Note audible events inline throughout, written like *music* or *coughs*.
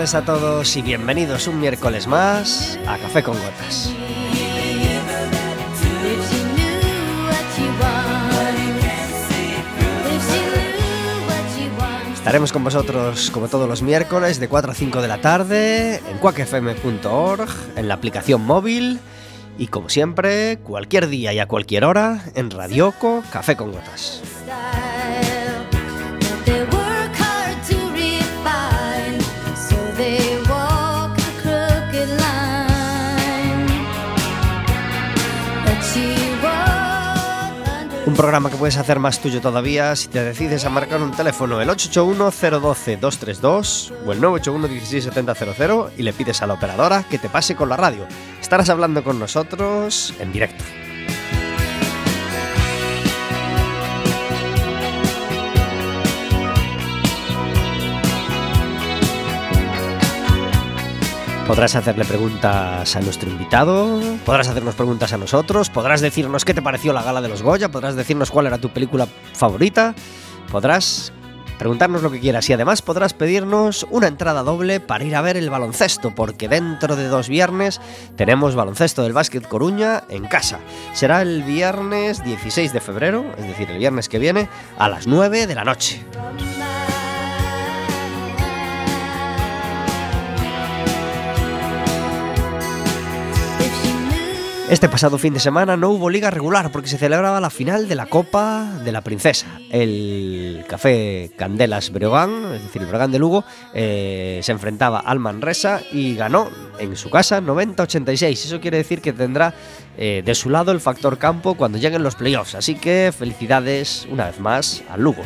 Tardes a todos y bienvenidos un miércoles más a Café con Gotas. Estaremos con vosotros como todos los miércoles de 4 a 5 de la tarde en cuacfm.org, en la aplicación móvil y como siempre, cualquier día y a cualquier hora en Radioco Café con Gotas. Programa que puedes hacer más tuyo todavía si te decides a marcar un teléfono el 881-012-232 o el 981-16700 y le pides a la operadora que te pase con la radio. Estarás hablando con nosotros en directo. Podrás hacerle preguntas a nuestro invitado, podrás hacernos preguntas a nosotros, podrás decirnos qué te pareció la gala de los Goya, podrás decirnos cuál era tu película favorita, podrás preguntarnos lo que quieras y además podrás pedirnos una entrada doble para ir a ver el baloncesto, porque dentro de dos viernes tenemos baloncesto del Básquet Coruña en casa. Será el viernes 16 de febrero, es decir, el viernes que viene, a las 9 de la noche. Este pasado fin de semana no hubo liga regular porque se celebraba la final de la Copa de la Princesa. El Café Candelas Breogán, es decir, el Breogán de Lugo, eh, se enfrentaba al Manresa y ganó en su casa 90-86. Eso quiere decir que tendrá eh, de su lado el factor campo cuando lleguen los playoffs. Así que felicidades una vez más al Lugo.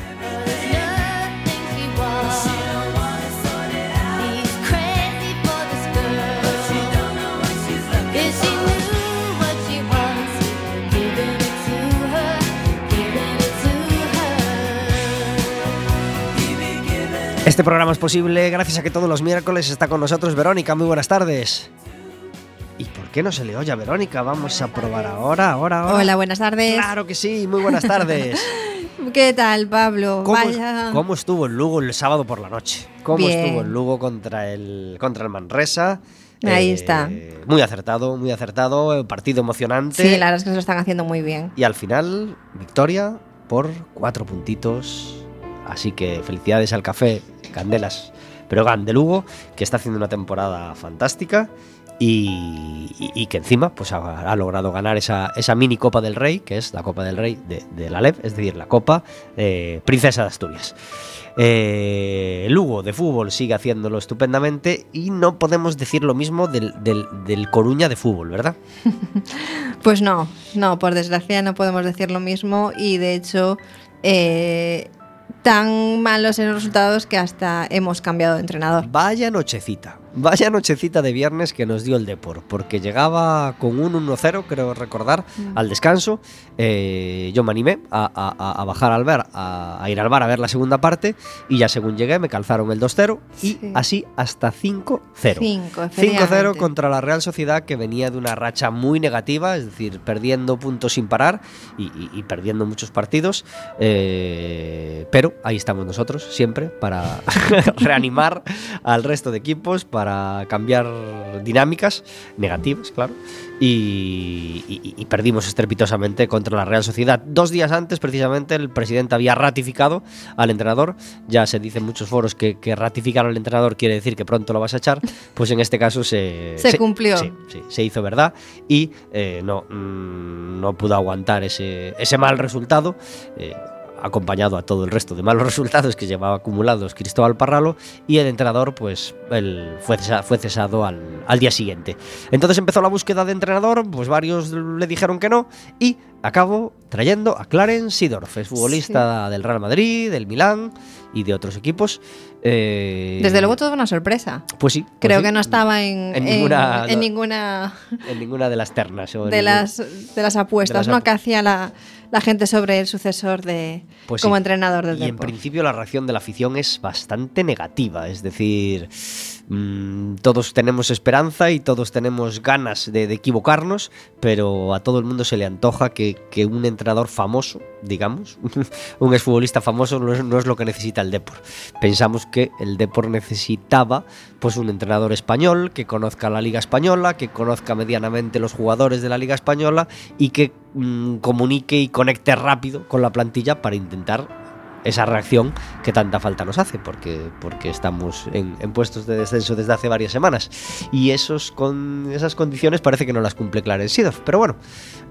Este programa es posible gracias a que todos los miércoles está con nosotros Verónica. Muy buenas tardes. ¿Y por qué no se le oye a Verónica? Vamos a probar ahora, ahora, ahora. Hola, buenas tardes. Claro que sí, muy buenas tardes. *laughs* ¿Qué tal, Pablo? ¿Cómo, Vaya. cómo estuvo el Lugo el sábado por la noche? ¿Cómo Bien. estuvo el Lugo contra el, contra el Manresa? Ahí Eh, está. Muy acertado, muy acertado. eh, Partido emocionante. Sí, la verdad es que se lo están haciendo muy bien. Y al final, victoria por cuatro puntitos. Así que felicidades al café Candelas Breogán de Lugo, que está haciendo una temporada fantástica y, que encima pues, ha, logrado ganar esa, esa mini Copa del Rey, que es la Copa del Rey de, la LEP, es decir, la Copa eh, Princesa de Asturias. Eh, Lugo de fútbol sigue haciéndolo estupendamente y no podemos decir lo mismo del, del- del Coruña de fútbol, ¿verdad? *laughs* Pues no, no, por desgracia no podemos decir lo mismo y de hecho eh, tan malos en los resultados que hasta hemos cambiado de entrenador. Vaya nochecita, vaya nochecita de viernes que nos dio el Depor, porque llegaba con un 1-0, creo recordar, al descanso. Eh, yo me animé a, a- a bajar al bar, a, a ir al bar a ver la segunda parte, y ya según llegué me calzaron el 2-0 y Sí. así hasta 5-0. Cinco, 5-0 efectivamente. contra la Real Sociedad que venía de una racha muy negativa, es decir, perdiendo puntos sin parar y, y- y perdiendo muchos partidos. eh, pero ahí estamos nosotros siempre para *laughs* reanimar al resto de equipos, para cambiar dinámicas negativas, claro. Y, y- y perdimos estrepitosamente contra la Real Sociedad. Dos días antes, precisamente, el presidente había ratificado al entrenador. Ya se dice en muchos foros que, que ratificar al entrenador quiere decir que pronto lo vas a echar. Pues en este caso se, Se cumplió. Sí, sí, se hizo verdad y eh, no, mm, no pudo aguantar ese, ese mal resultado. eh, acompañado a todo el resto de malos *laughs* resultados que llevaba acumulados Cristóbal Parralo y el entrenador pues él fue, cesa- fue cesado al, al día siguiente. Entonces empezó la búsqueda de entrenador, pues varios le dijeron que no y acabó trayendo a Clarence Seedorf, es futbolista del Real Madrid, del Milán y de otros equipos. Eh, Desde luego toda una sorpresa. Pues sí. pues Creo sí. que no estaba en, en ninguna- en- ninguna en ninguna de las ternas. o de ningún- las, de las apuestas de las ¿no? que hacía la, la gente sobre el sucesor de Pues como sí. entrenador del Y en principio la reacción de la afición es bastante negativa, es decir, mm, todos tenemos esperanza y todos tenemos ganas de, equivocarnos, pero a todo el mundo se le antoja que, un entrenador famoso, digamos, *laughs* un exfutbolista famoso no es, lo que necesita el Depor. Pensamos que el Depor necesitaba pues un entrenador español que conozca la Liga Española, que conozca medianamente los jugadores de la Liga Española y que mmm, comunique y conecte rápido con la plantilla para intentar esa reacción que tanta falta nos hace, porque, porque estamos en, puestos de descenso desde hace varias semanas. Y esos con esas condiciones parece que no las cumple Clarence Seedorf. Pero bueno,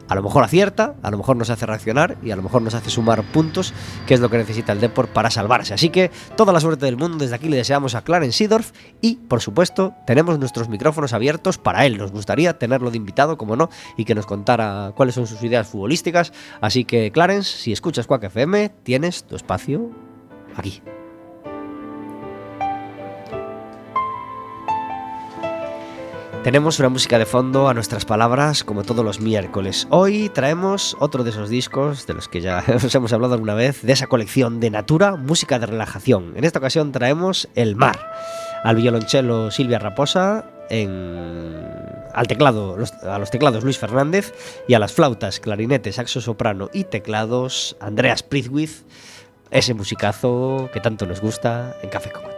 a lo mejor acierta, a lo mejor nos hace reaccionar y a lo mejor nos hace sumar puntos, que es lo que necesita el Deport para salvarse. Así que toda la suerte del mundo desde aquí le deseamos a Clarence Seedorf y, por supuesto, tenemos nuestros micrófonos abiertos para él. Nos gustaría tenerlo de invitado, como no, y que nos contara cuáles son sus ideas futbolísticas. Así que, Clarence, si escuchas Quack FM, tienes tu espacio aquí. Tenemos una música de fondo a nuestras palabras como todos los miércoles. Hoy traemos otro de esos discos de los que ya *laughs* os hemos hablado alguna vez, de esa colección de Natura, música de relajación. En esta ocasión traemos El Mar, al violonchelo Silvia Raposa, al teclado, a los teclados Luis Fernández y a las flautas, clarinetes, saxo soprano y teclados Andreas Prithwith ese musicazo que tanto nos gusta en Café con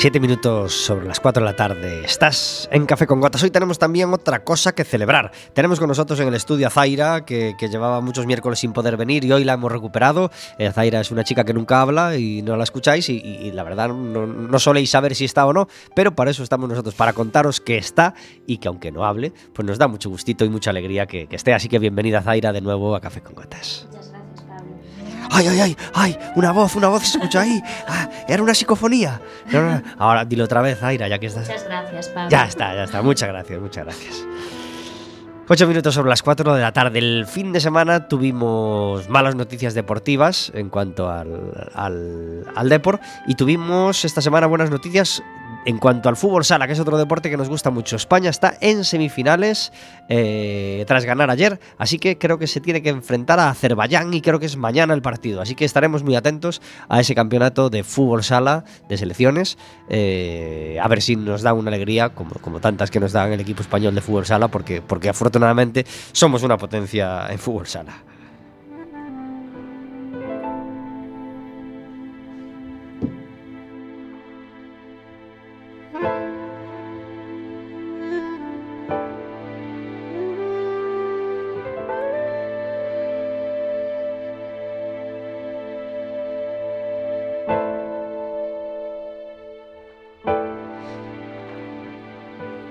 Siete minutos sobre las 4 de la tarde. Estás en Café con Gotas. Hoy tenemos también otra cosa que celebrar. Tenemos con nosotros en el estudio a Zaira, que, que llevaba muchos miércoles sin poder venir y hoy la hemos recuperado. Eh, Zaira es una chica que nunca habla y no la escucháis y, la verdad no, no, soléis saber si está o no, pero para eso estamos nosotros, para contaros que está y que aunque no hable, pues nos da mucho gustito y mucha alegría que, que esté. Así que bienvenida Zaira de nuevo a Café con Gotas. ¡Ay, ay, ay! ¡Ay! Una voz, una voz se escucha ahí. Ah, era una psicofonía. No, no, no. Ahora dilo otra vez, Aira, ya que estás. Muchas gracias, Pablo. Ya está, ya está. Muchas gracias, muchas gracias. Ocho minutos sobre las 4 de la tarde. El fin de semana tuvimos malas noticias deportivas en cuanto al, al, al Depor y tuvimos esta semana buenas noticias en cuanto al fútbol sala, que es otro deporte que nos gusta mucho. España está en semifinales eh, tras ganar ayer, así que creo que se tiene que enfrentar a Azerbaiyán y creo que es mañana el partido. Así que estaremos muy atentos a ese campeonato de fútbol sala de selecciones, eh, a ver si nos da una alegría, como, como tantas que nos dan el equipo español de fútbol sala, porque, porque afortunadamente somos una potencia en fútbol sala.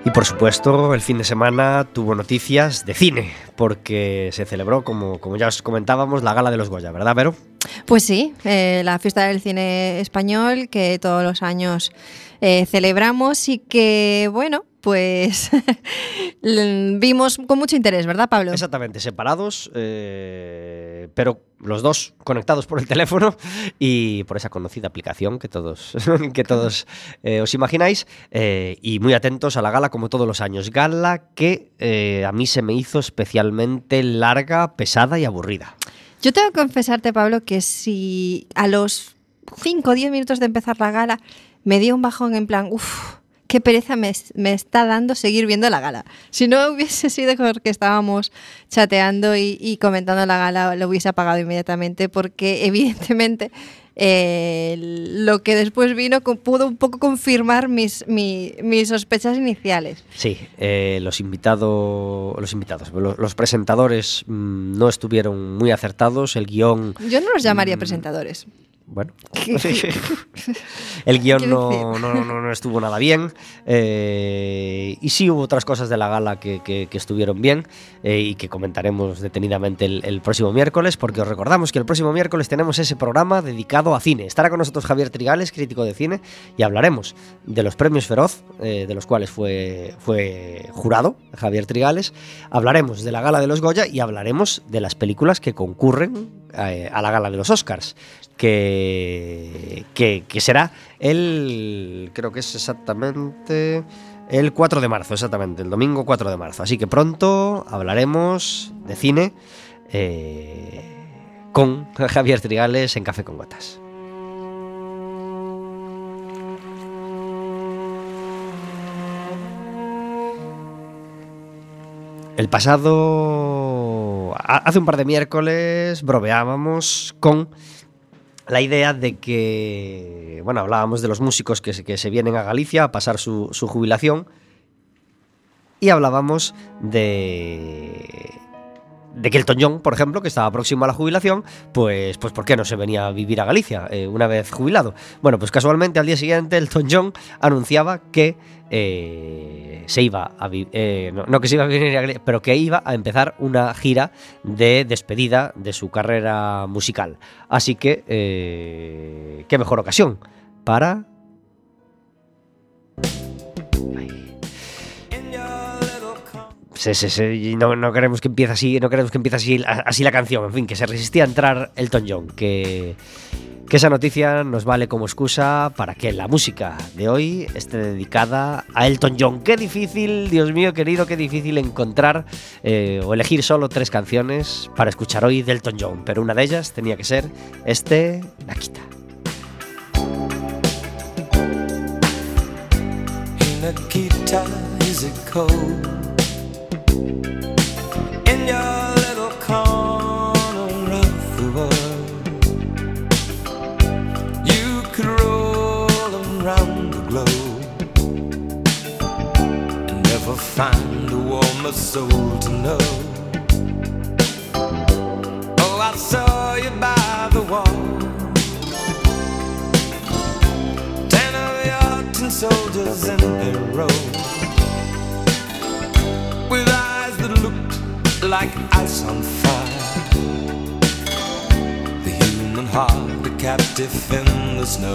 Y por supuesto, el fin de semana tuvo noticias de cine, porque se celebró, como, como ya os comentábamos, la gala de los Goya, ¿verdad, Vero? Pues sí, eh, la fiesta del cine español que todos los años eh, celebramos y que, bueno, pues *laughs* vimos con mucho interés, ¿verdad, Pablo? Exactamente, separados, eh, pero los dos conectados por el teléfono *laughs* y por esa conocida aplicación que todos, *laughs* que todos eh, os imagináis, eh, y muy atentos a la gala como todos los años. Gala que a mí se me hizo especialmente larga, pesada y aburrida. Yo tengo que confesarte, Pablo, que si a los 5 o 10 minutos de empezar la gala me dio un bajón en plan, uff, qué pereza me, me, está dando seguir viendo la gala. Si no hubiese sido porque estábamos chateando y, y comentando la gala, lo hubiese apagado inmediatamente porque *laughs* evidentemente eh, lo que después vino pudo un poco confirmar mis, mi, mis sospechas iniciales. Sí, eh, los, invitado, los invitados, los, los presentadores mmm, no estuvieron muy acertados, el guion... Yo no los llamaría mmm, presentadores. Bueno. *laughs* el guion no, no, no- no estuvo nada bien. eh, y sí hubo otras cosas de la gala que, que- que estuvieron bien eh, y que comentaremos detenidamente el, el próximo miércoles, porque os recordamos que el próximo miércoles tenemos ese programa dedicado a cine. Estará con nosotros Javier Trigales, crítico de cine, y hablaremos de los premios Feroz, eh, de los cuales fue, fue jurado Javier Trigales. Hablaremos de la gala de los Goya y hablaremos de las películas que concurren a la gala de los Oscars, que, que, será el, creo que es exactamente el 4 de marzo, exactamente, el domingo 4 de marzo. Así que pronto hablaremos de cine eh, con *laughs* Javier Trigales en Café con Gotas. El pasado. ha- Hace un par de miércoles bromeábamos con la idea de que. Bueno, hablábamos de los músicos que se, que se vienen a Galicia a pasar su, su jubilación. Y hablábamos de. De que Elton John, por ejemplo, que estaba próximo a la jubilación, pues, pues ¿por qué no se venía a vivir a Galicia eh, una vez jubilado? Bueno, pues casualmente al día siguiente Elton John anunciaba que eh, se iba a eh, no, no que se iba a venir a Galicia, pero que iba a empezar una gira de despedida de su carrera musical. Así que, eh, qué mejor ocasión para Y no, queremos que empiece así, no queremos que empiece así, así la canción, en fin, que se resistía a entrar Elton John, que, que esa noticia nos vale como excusa para que la música de hoy esté dedicada a Elton John. Qué difícil, Dios mío querido, qué difícil encontrar eh, o elegir solo tres canciones para escuchar hoy de Elton John, pero una de ellas tenía que ser este, Nakita. Hey Nikita, is it cold? Find a warmer soul to know. Oh, I saw you by the wall. Ten of your tin soldiers in a row. With eyes that looked like ice on fire. The human heart a captive in the snow.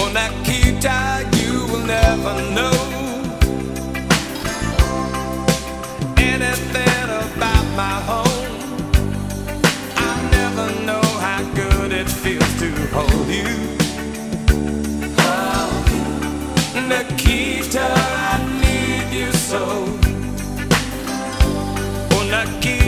Oh Nikita, never know Anything about my home I never know how good it feels to hold you. Oh, Nikita, I need you so. Oh, Nikita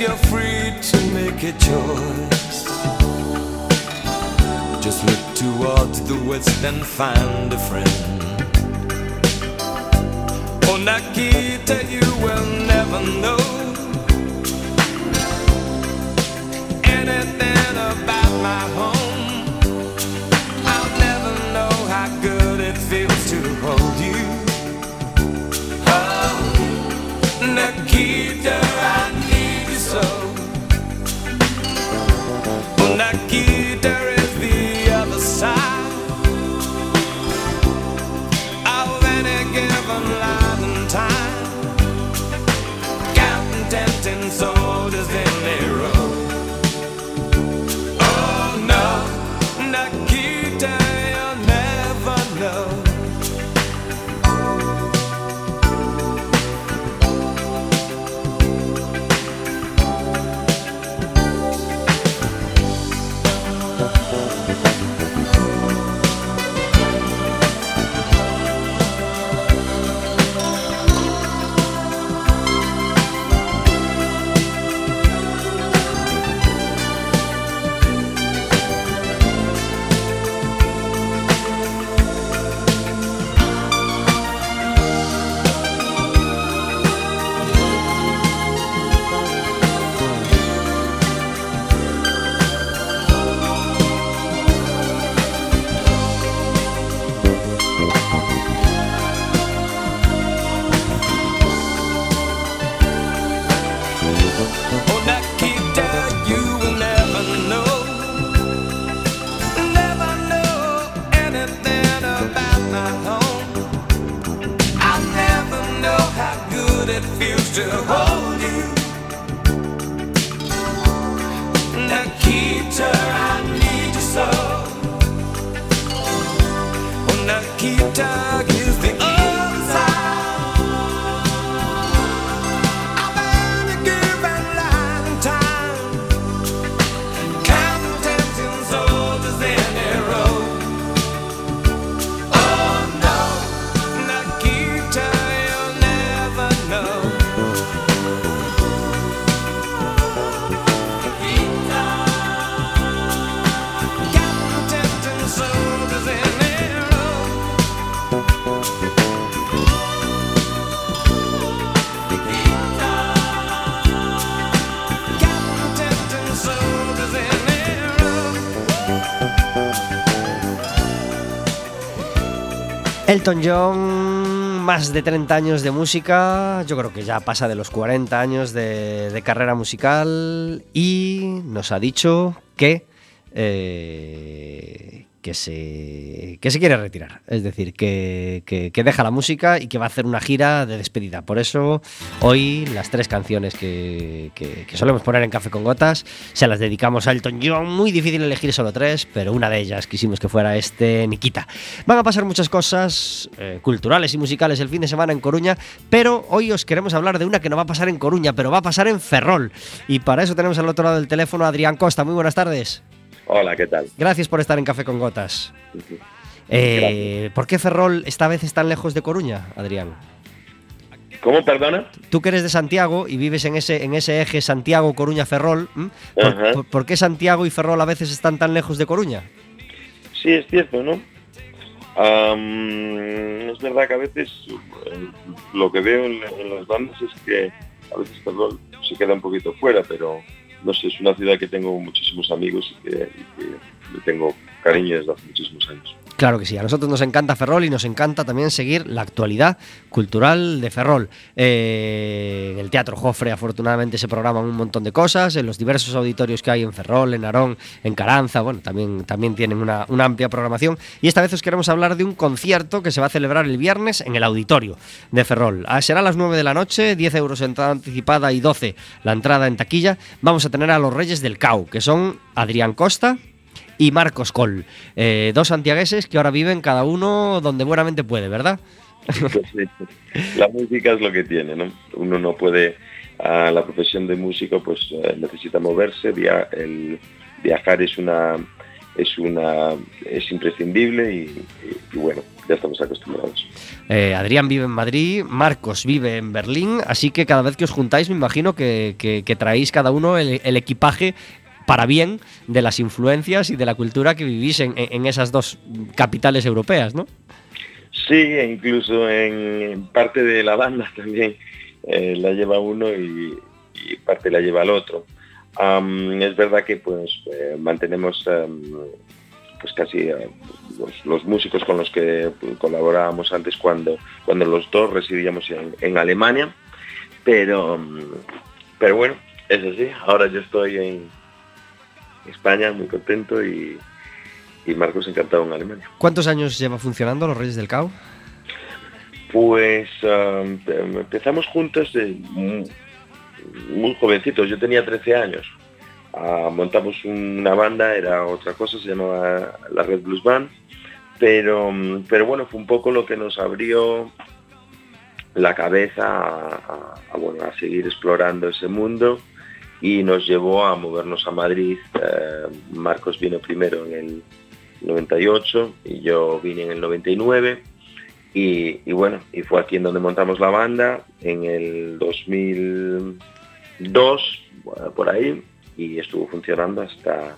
you're free to make a choice Just look towards the west and find a friend Oh, Nikita, you will never know anything about my home. Elton John, más de 30 años de música, yo creo que ya pasa de los 40 años de, de carrera musical y nos ha dicho que, eh, que, se, que se quiere retirar, es decir, que, que- deja la música y que va a hacer una gira de despedida. Por eso hoy las tres canciones que, que- que solemos poner en Café con Gotas se las dedicamos a Elton John. Muy difícil elegir solo tres, pero una de ellas quisimos que fuera este Nikita. Van a pasar muchas cosas eh, culturales y musicales el fin de semana en Coruña, pero hoy os queremos hablar de una que no va a pasar en Coruña, pero va a pasar en Ferrol. Y para eso tenemos al otro lado del teléfono a Adrián Costa. Muy buenas tardes. Hola, ¿qué tal? Gracias por estar en Café con Gotas. Eh, ¿Por qué Ferrol esta vez es tan lejos de Coruña, Adrián? ¿Cómo, perdona? Tú que eres de Santiago y vives en ese, en ese eje Santiago-Coruña-Ferrol. ¿por, Ajá. por- por qué Santiago y Ferrol a veces están tan lejos de Coruña? Sí, es cierto, ¿no? Es verdad que a veces eh, lo que veo en, en las bandas es que a veces Ferrol se queda un poquito fuera, pero no sé, es una ciudad que tengo muchísimos amigos y que, le tengo cariño desde hace muchísimos años. Claro que sí, a nosotros nos encanta Ferrol y nos encanta también seguir la actualidad cultural de Ferrol. Eh, el Teatro Jofre afortunadamente se programan un montón de cosas, en los diversos auditorios que hay en Ferrol, en Narón, en Caranza, bueno, también, también tienen una, una amplia programación. Y esta vez os queremos hablar de un concierto que se va a celebrar el viernes en el auditorio de Ferrol. Ah, será a las 9 de la noche, 10 euros entrada anticipada y 12 la entrada en taquilla. Vamos a tener a los Reyes del Cau, que son Adrián Costa, y Marcos Col. Eh, dos santiagueses que ahora viven cada uno donde buenamente puede, ¿verdad? *laughs* La música es lo que tiene, ¿no? Uno no puede, a la profesión de músico, pues eh, necesita moverse, via- el viajar es una, es una, es imprescindible y, y- y bueno, ya estamos acostumbrados. Eh, Adrián vive en Madrid, Marcos vive en Berlín, así que cada vez que os juntáis me imagino que, que- que traéis cada uno el, el equipaje para bien de las influencias y de la cultura que vivís en, esas dos capitales europeas, ¿no? Sí, e incluso en parte de la banda también eh, la lleva uno y, parte la lleva el otro. Es verdad que pues eh, mantenemos pues casi eh, los, músicos con los que colaborábamos antes cuando, cuando los dos residíamos en, en Alemania, pero, pero bueno, es así. Ahora yo estoy en España muy contento y, y Marcos encantado en Alemania. ¿Cuántos años lleva funcionando los Reyes del Cau? Pues um, empezamos juntos de muy, muy jovencitos, yo tenía 13 años. Ah, montamos una banda, era otra cosa, se llamaba la Red Blues Band, pero, um, pero bueno, fue un poco lo que nos abrió la cabeza a, a- a, bueno, a seguir explorando ese mundo y nos llevó a movernos a Madrid. Eh, Marcos vino primero en el 98 y yo vine en el 99. Y, bueno, y fue aquí en donde montamos la banda en el 2002, bueno, por ahí, y estuvo funcionando hasta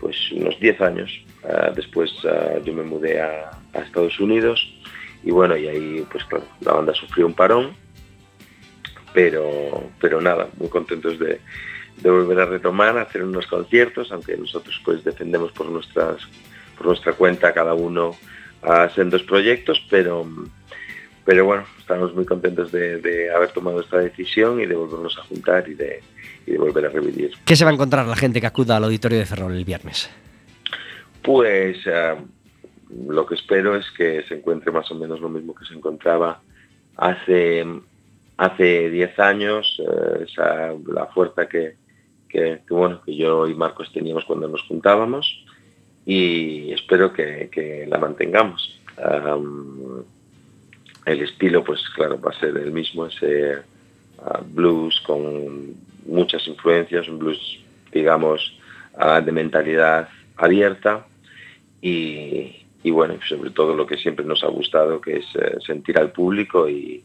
pues unos 10 años. Ah, después ah, yo me mudé a, a Estados Unidos y bueno, y ahí pues claro, la banda sufrió un parón, pero, pero nada, muy contentos de, de volver a retomar, a hacer unos conciertos, aunque nosotros pues defendemos por nuestras por nuestra cuenta cada uno a sendos proyectos, pero, pero bueno, estamos muy contentos de, de haber tomado esta decisión y de volvernos a juntar y de, y de volver a revivir. ¿Qué se va a encontrar la gente que acuda al auditorio de Ferrol el viernes? Pues eh, lo que espero es que se encuentre más o menos lo mismo que se encontraba hace hace 10 años, eh, esa, la fuerza que, bueno, que yo y Marcos teníamos cuando nos juntábamos y espero que, la mantengamos. Am, el estilo, pues claro, va a ser el mismo, ese ah, blues con muchas influencias, un blues, digamos, ah, de mentalidad abierta y, y bueno, sobre todo lo que siempre nos ha gustado, que es eh, sentir al público y,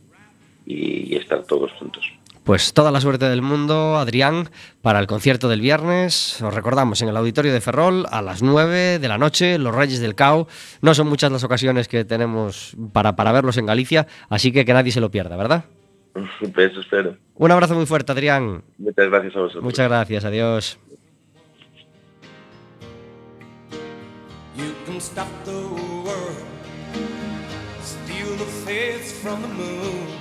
y- y estar todos juntos. Pues toda la suerte del mundo, Adrián, para el concierto del viernes. Os recordamos en el auditorio de Ferrol a las 9 de la noche, los Reyes del Cao. No son muchas las ocasiones que tenemos para, para verlos en Galicia, así que que nadie se lo pierda, ¿verdad? *laughs* Eso espero. Un abrazo muy fuerte, Adrián. Muchas gracias a vosotros. Muchas gracias, adiós. You can stop the world, steal the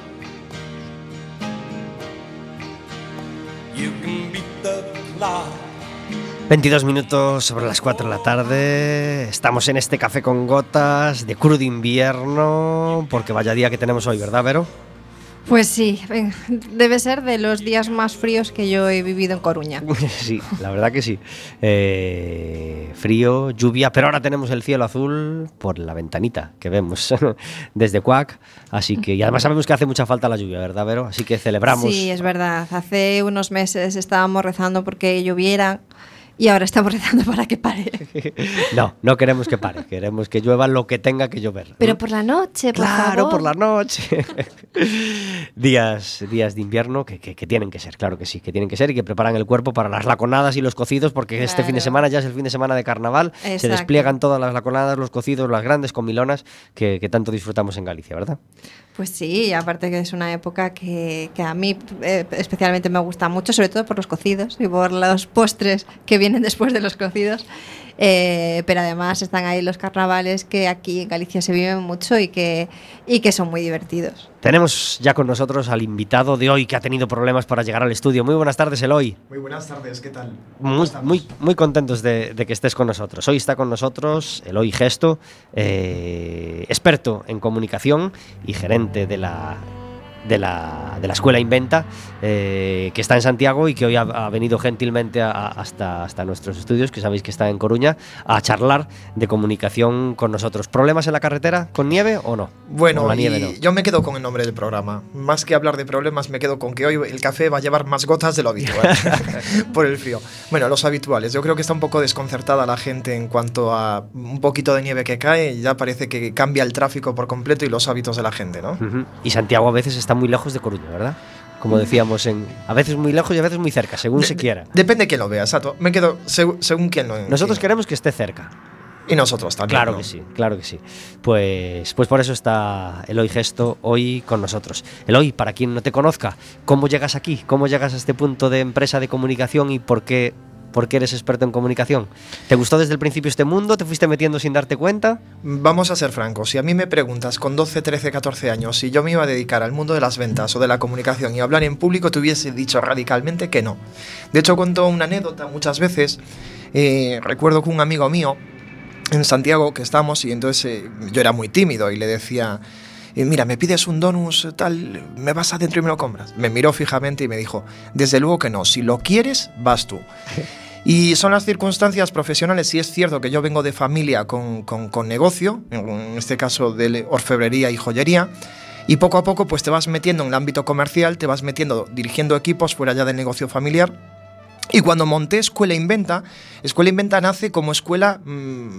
22 minutos sobre las 4 de la tarde. Estamos en este café con gotas de crudo invierno, porque vaya día que tenemos hoy, ¿verdad, Vero? Pues sí, debe ser de los días más fríos que yo he vivido en Coruña. *laughs* Sí, la verdad que sí. Eh, frío, lluvia, pero ahora tenemos el cielo azul por la ventanita que vemos *laughs* desde Cuac. Así que, y además sabemos que hace mucha falta la lluvia, ¿verdad, Vero? Así que celebramos. Sí, es verdad. Hace unos meses estábamos rezando porque lloviera y ahora estamos rezando para que pare. *laughs* No, no queremos que pare, queremos que llueva lo que tenga que llover. Pero por la noche, por Claro, favor. por la noche. *laughs* días, días de invierno que, que- que tienen que ser, claro que sí, que tienen que ser y que preparan el cuerpo para las laconadas y los cocidos, porque este fin de semana ya es el fin de semana de carnaval. Se despliegan todas las laconadas, los cocidos, las grandes comilonas que, que tanto disfrutamos en Galicia, ¿verdad? Pues sí, aparte que es una época que, que a mí eh, especialmente me gusta mucho, sobre todo por los cocidos y por los postres que vienen después de los cocidos. Eh, pero además están ahí los carnavales que aquí en Galicia se viven mucho y que, y que son muy divertidos. Tenemos ya con nosotros al invitado de hoy que ha tenido problemas para llegar al estudio. Muy buenas tardes, Eloy. Muy buenas tardes, ¿qué tal? ¿Cómo Muy, muy, muy contentos de, de que estés con nosotros. Hoy está con nosotros Eloy Gesto, eh, experto en comunicación y gerente de la, de la, de la Escuela Inventa, eh, que está en Santiago y que hoy ha, ha venido gentilmente a- a- hasta, hasta nuestros estudios, que sabéis que está en Coruña, a charlar de comunicación con nosotros. ¿Problemas en la carretera con nieve o no? Bueno, la nieve no. yo me quedo con el nombre del programa. Más que hablar de problemas, me quedo con que hoy el café va a llevar más gotas de lo habitual *laughs* por el frío. Bueno, los habituales. Yo creo que está un poco desconcertada la gente en cuanto a un poquito de nieve que cae y ya parece que cambia el tráfico por completo y los hábitos de la gente, ¿no? Y Santiago a veces está muy lejos de Coruña, ¿verdad? Mm. Como decíamos, en, a veces muy lejos y a veces muy cerca, según se quiera. Depende de quién lo vea, exacto. Me quedo segu- según quién lo Nosotros quién- queremos que esté cerca. Y nosotros también. Claro ¿no? que sí, claro que sí. Pues, pues por eso está Eloy Gesto hoy con nosotros. Eloy, para quien no te conozca, ¿cómo llegas aquí? ¿Cómo llegas a este punto de empresa de comunicación y por qué, por qué eres experto en comunicación? ¿Te gustó desde el principio este mundo? ¿Te fuiste metiendo sin darte cuenta? Vamos a ser francos, si a mí me preguntas con 12, 13, 14 años si yo me iba a dedicar al mundo de las ventas o de la comunicación y hablar en público, te hubiese dicho radicalmente que no. De hecho, cuento una anécdota muchas veces. eh, recuerdo que un amigo mío en Santiago que estamos y entonces eh, yo era muy tímido y le decía, eh, mira, me pides un donus tal, me vas adentro y me lo compras. Me miró fijamente y me dijo, desde luego que no, si lo quieres, vas tú. *laughs* Y son las circunstancias profesionales, y es cierto que yo vengo de familia con, con- con negocio, en este caso de orfebrería y joyería, y poco a poco pues te vas metiendo en el ámbito comercial, te vas metiendo dirigiendo equipos fuera ya del negocio familiar. Y cuando monté Escuela Inventa, Escuela Inventa nace como escuela mm,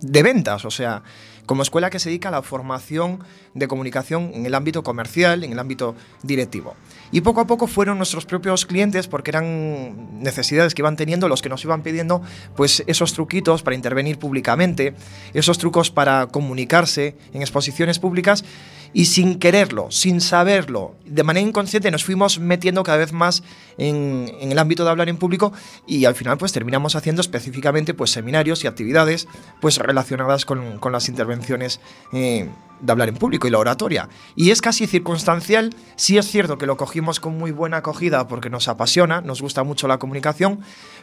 de ventas, o sea, como escuela que se dedica a la formación de comunicación en el ámbito comercial, en el ámbito directivo. Y poco a poco fueron nuestros propios clientes, porque eran necesidades que iban teniendo, los que nos iban pidiendo pues esos truquitos para intervenir públicamente, esos trucos para comunicarse en exposiciones públicas y sin quererlo, sin saberlo, de manera inconsciente nos fuimos metiendo cada vez más en, el ámbito de hablar en público y al final pues terminamos haciendo específicamente pues seminarios y actividades pues relacionadas con, las intervenciones eh, de hablar en público y la oratoria. Y es casi circunstancial, sí es cierto que lo cogimos con muy buena acogida porque nos apasiona, nos gusta mucho la comunicación,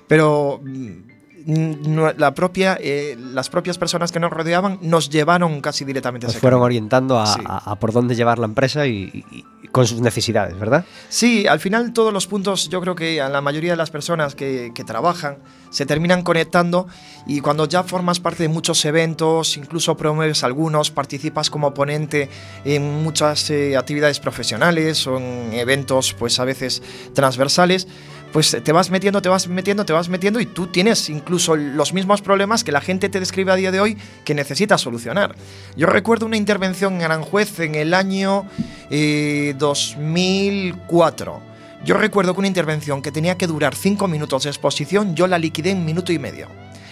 pero mm, la propia, eh, las propias personas que nos rodeaban nos llevaron casi directamente a ese fueron camino. orientando a, Sí. a- a por dónde llevar la empresa y, y- con sus necesidades, ¿verdad? Sí, al final todos los puntos, yo creo que a la mayoría de las personas que, que trabajan se terminan conectando y cuando ya formas parte de muchos eventos, incluso promueves algunos, participas como ponente en muchas eh, actividades profesionales o en eventos pues a veces transversales, pues te vas metiendo, te vas metiendo, te vas metiendo y tú tienes incluso los mismos problemas que la gente te describe a día de hoy que necesitas solucionar. Yo recuerdo una intervención en Aranjuez en el año eh, 2004. Yo recuerdo que una intervención que tenía que durar 5 minutos de exposición, yo la liquidé en minuto y medio.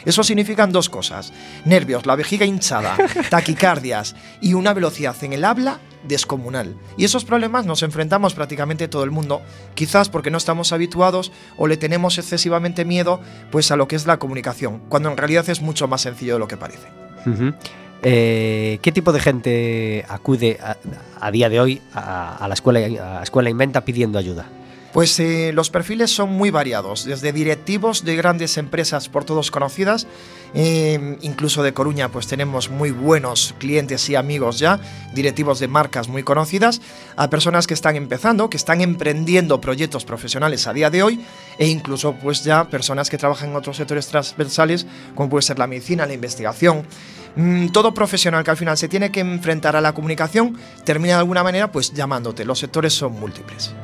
Eso significan dos cosas, nervios, la vejiga hinchada, *laughs* taquicardias y una velocidad en el habla descomunal. Y esos problemas nos enfrentamos prácticamente todo el mundo, quizás porque no estamos habituados o le tenemos excesivamente miedo pues a lo que es la comunicación, cuando en realidad es mucho más sencillo de lo que parece. Eh, ¿Qué tipo de gente acude a, a día de hoy a, a la escuela, a Escuela Inventa pidiendo ayuda? Pues los perfiles son muy variados, desde directivos de grandes empresas por todos conocidas, eh, incluso de Coruña pues tenemos muy buenos clientes y amigos ya, directivos de marcas muy conocidas, a personas que están empezando, que están emprendiendo proyectos profesionales a día de hoy, e incluso pues ya personas que trabajan en otros sectores transversales, como puede ser la medicina, la investigación. Mm, todo profesional que al final se tiene que enfrentar a la comunicación termina de alguna manera pues llamándote. Los sectores son múltiples.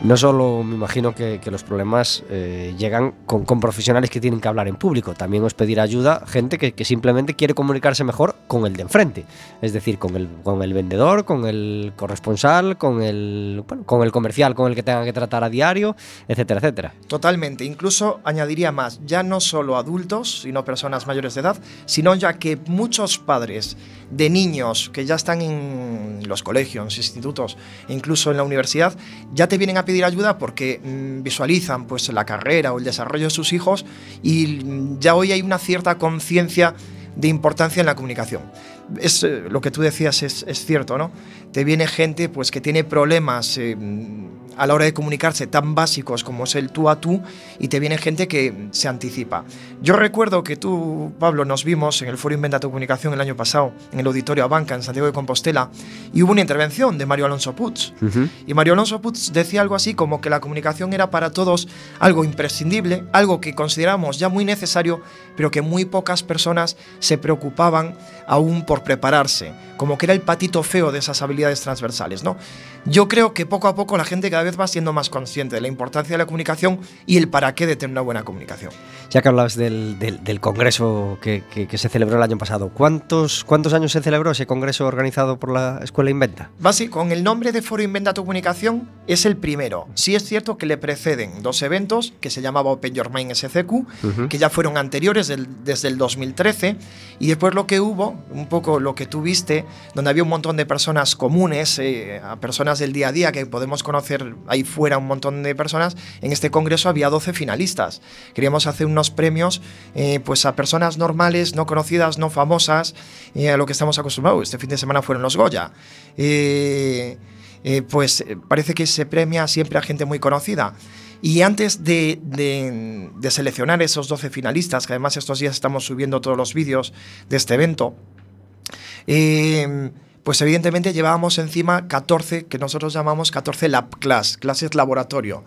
No solo me imagino que, los problemas eh, llegan con, profesionales que tienen que hablar en público, también os pedir ayuda gente que, simplemente quiere comunicarse mejor con el de enfrente, es decir, con el, con el vendedor, con el corresponsal, con el, con el comercial con el que tengan que tratar a diario, etcétera, etcétera. Totalmente, incluso añadiría más, ya no solo adultos, sino personas mayores de edad, sino ya que muchos padres de niños que ya están en los colegios, institutos, e incluso en la universidad, ya te vienen a pedir ayuda porque mm, visualizan pues la carrera o el desarrollo de sus hijos y mm, ya hoy hay una cierta conciencia de importancia en la comunicación. Es, eh, lo que tú decías es, cierto, ¿no? Te viene gente pues, que tiene problemas eh, a la hora de comunicarse tan básicos como es el tú a tú y te viene gente que se anticipa. Yo recuerdo que tú, Pablo, nos vimos en el Foro Inventa tu Comunicación el año pasado, en el Auditorio Abanca, en Santiago de Compostela, y hubo una intervención de Mario Alonso. Uh -huh. Y Mario Alonso Puig decía algo así como que la comunicación era para todos algo imprescindible, algo que consideramos ya muy necesario, pero que muy pocas personas se preocupaban aún por prepararse, como que era el patito feo de esas habilidades transversales, ¿no? Yo creo que poco a poco la gente cada vez va siendo más consciente de la importancia de la comunicación y el para qué de tener una buena comunicación. Ya que hablabas del, del, del congreso que, que, que, se celebró el año pasado, ¿cuántos, ¿cuántos años se celebró ese congreso organizado por la Escuela Inventa? Basi, con el nombre de Foro Inventa tu Comunicación es el primero. Sí es cierto que le preceden dos eventos que se llamaba Open Your Mind SCQ, uh -huh. que ya fueron anteriores del, desde el 2013, y después lo que hubo, un poco lo que tuviste, donde había un montón de personas comunes, eh, a del día a día que podemos conocer ahí fuera un montón de personas, en este congreso había 12 finalistas. Queríamos hacer unos premios eh, pues a personas normales, no conocidas, no famosas, eh, a lo que estamos acostumbrados. Este fin de semana fueron los Goya. Eh, pues parece que se premia siempre a gente muy conocida. Y antes de, seleccionar esos 12 finalistas, que además estos días estamos subiendo todos los vídeos de este evento, eh, pues evidentemente llevábamos encima 14, que nosotros llamamos 14 lab class, clases laboratorio.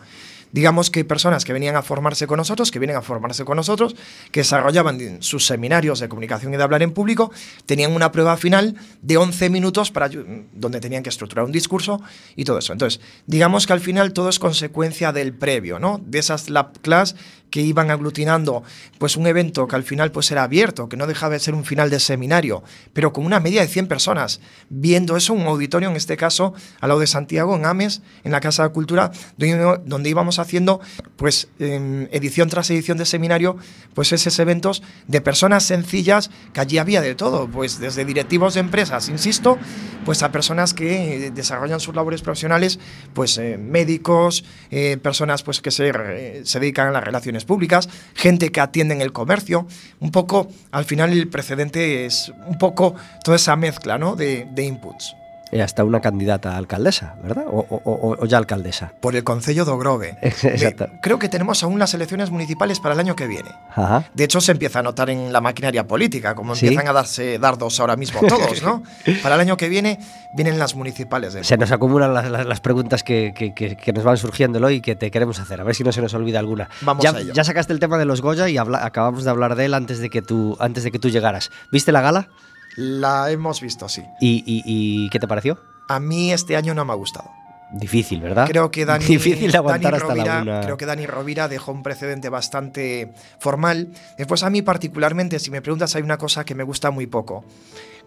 Digamos que personas que venían a formarse con nosotros, que vienen a formarse con nosotros, que desarrollaban sus seminarios de comunicación y de hablar en público, tenían una prueba final de 11 minutos para, donde tenían que estructurar un discurso y todo eso. Entonces, digamos que al final todo es consecuencia del previo, ¿no? De esas lab class que iban aglutinando pues un evento que al final pues era abierto, que no dejaba de ser un final de seminario, pero con una media de 100 personas, viendo eso, un auditorio en este caso, al lado de Santiago, en Ames, en la Casa de Cultura, donde, íbamos haciendo pues eh, edición tras edición de seminario, pues esos eventos de personas sencillas, que allí había de todo, pues desde directivos de empresas, insisto, pues a personas que desarrollan sus labores profesionales, pues eh, médicos, eh, personas pues que se dedican a las relaciones públicas, gente que atiende en el comercio, un poco, al final el precedente es un poco toda esa mezcla ¿no? de, de inputs. E hasta una candidata a alcaldesa, ¿verdad? O, o- o- o ya alcaldesa. Por el Concello de Ogrove. *laughs* Exacto. Creo que tenemos aún las elecciones municipales para el año que viene. Ajá. De hecho, se empieza a notar en la maquinaria política, como Sí. empiezan a darse dardos ahora mismo todos, ¿no? *laughs* Para el año que viene vienen las municipales. De Se nos acumulan las, las- las preguntas que, que- que- que nos van surgiendo hoy y que te queremos hacer. A ver si no se nos olvida alguna. Vamos ya, a ello. ya sacaste el tema de los Goya y habla- acabamos de hablar de él antes de que tú, antes de que tú llegaras. ¿Viste la gala? La hemos visto, sí. ¿Y, y- y qué te pareció? A mí este año no me ha gustado. Difícil, ¿verdad? Creo que Dani, *laughs* Difícil de aguantar Dani hasta Rovira, la una. Creo que Dani Rovira dejó un precedente bastante formal. Después, a mí particularmente, si me preguntas, hay una cosa que me gusta muy poco.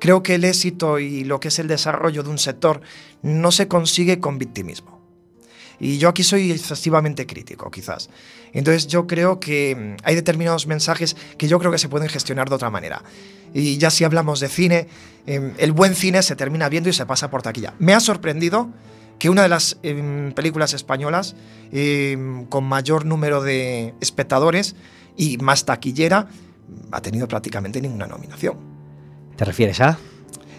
Creo que el éxito y lo que es el desarrollo de un sector no se consigue con victimismo. Y yo aquí soy excesivamente crítico, quizás. Entonces yo creo que mm, hay determinados mensajes que yo creo que se pueden gestionar de otra manera. Y ya si hablamos de cine, em, el buen cine se termina viendo y se pasa por taquilla. Me ha sorprendido que una de las em, películas españolas em, con mayor número de espectadores y más taquillera ha tenido prácticamente ninguna nominación. ¿Te refieres a?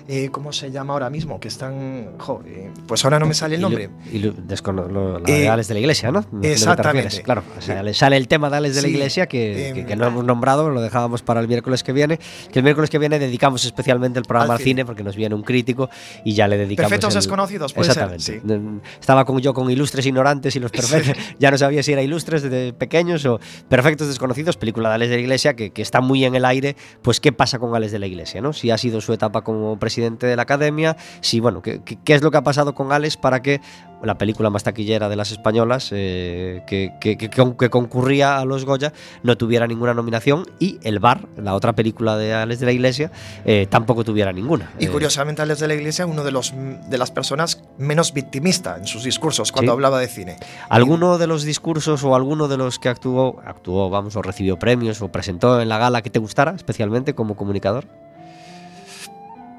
Eh, ¿Cómo se llama ahora mismo? Que están... jo, eh, pues ahora no me sale el nombre. Y lo- descono- lo- la Eh, de la Iglesia, ¿no? ¿De qué te exactamente. Claro, o sea, le sale el tema de de la Sí, Iglesia que, que- em, que no hemos nombrado, lo dejábamos para el miércoles que viene. Que el miércoles que viene dedicamos especialmente el programa Al al cine. cine porque nos viene un crítico y ya le dedicamos. Perfectos el- desconocidos, puede ser, Exactamente. Mm, Estaba con, yo con ilustres ignorantes y los perfectos. *laughs* Ya no sabía si era ilustres de pequeños o perfectos desconocidos, película de Ales de la Iglesia que, que está muy en el aire. Pues, ¿qué pasa con Ales de la Iglesia? ¿no? Si ha sido su etapa como presidente de la academia, si, bueno, ¿qué, es lo que ha pasado con Ales para que la película más taquillera de las españolas, eh, que, que- que- que concurría a los Goya, no tuviera ninguna nominación y El Bar, la otra película de Ales de la Iglesia, eh, tampoco tuviera ninguna. Y Eh, curiosamente, Alex de la Iglesia, uno de, los, de las personas menos victimista en sus discursos cuando Sí. hablaba de cine. ¿Alguno de los discursos o alguno de los que actuó, actuó, vamos, o recibió premios o presentó en la gala que te gustara, especialmente como comunicador?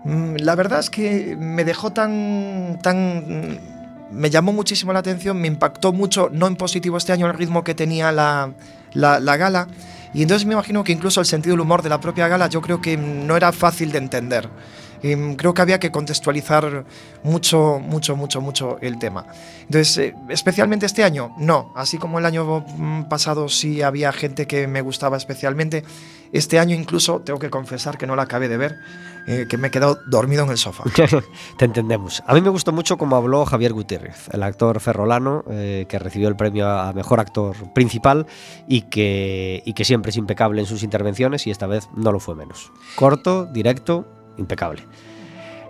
Mm, La verdad es que me dejó tan, tan... Me llamó muchísimo la atención, me impactó mucho, no en positivo este año, el ritmo que tenía la, la, la gala. Y entonces me imagino que incluso el sentido del humor de la propia gala yo creo que no era fácil de entender. Em, creo que había que contextualizar mucho, mucho, mucho, mucho el tema. Entonces, eh, especialmente este año, no. Así como el año pasado sí había gente que me gustaba especialmente, este año incluso tengo que confesar que no la acabé de ver, eh, que me he quedado dormido en el sofá. *laughs* Te entendemos. A mí me gustó mucho cómo habló Javier Gutiérrez, el actor ferrolano eh, que recibió el premio a mejor actor principal y que, y que siempre es impecable en sus intervenciones y esta vez no lo fue menos. Corto, directo, impecable.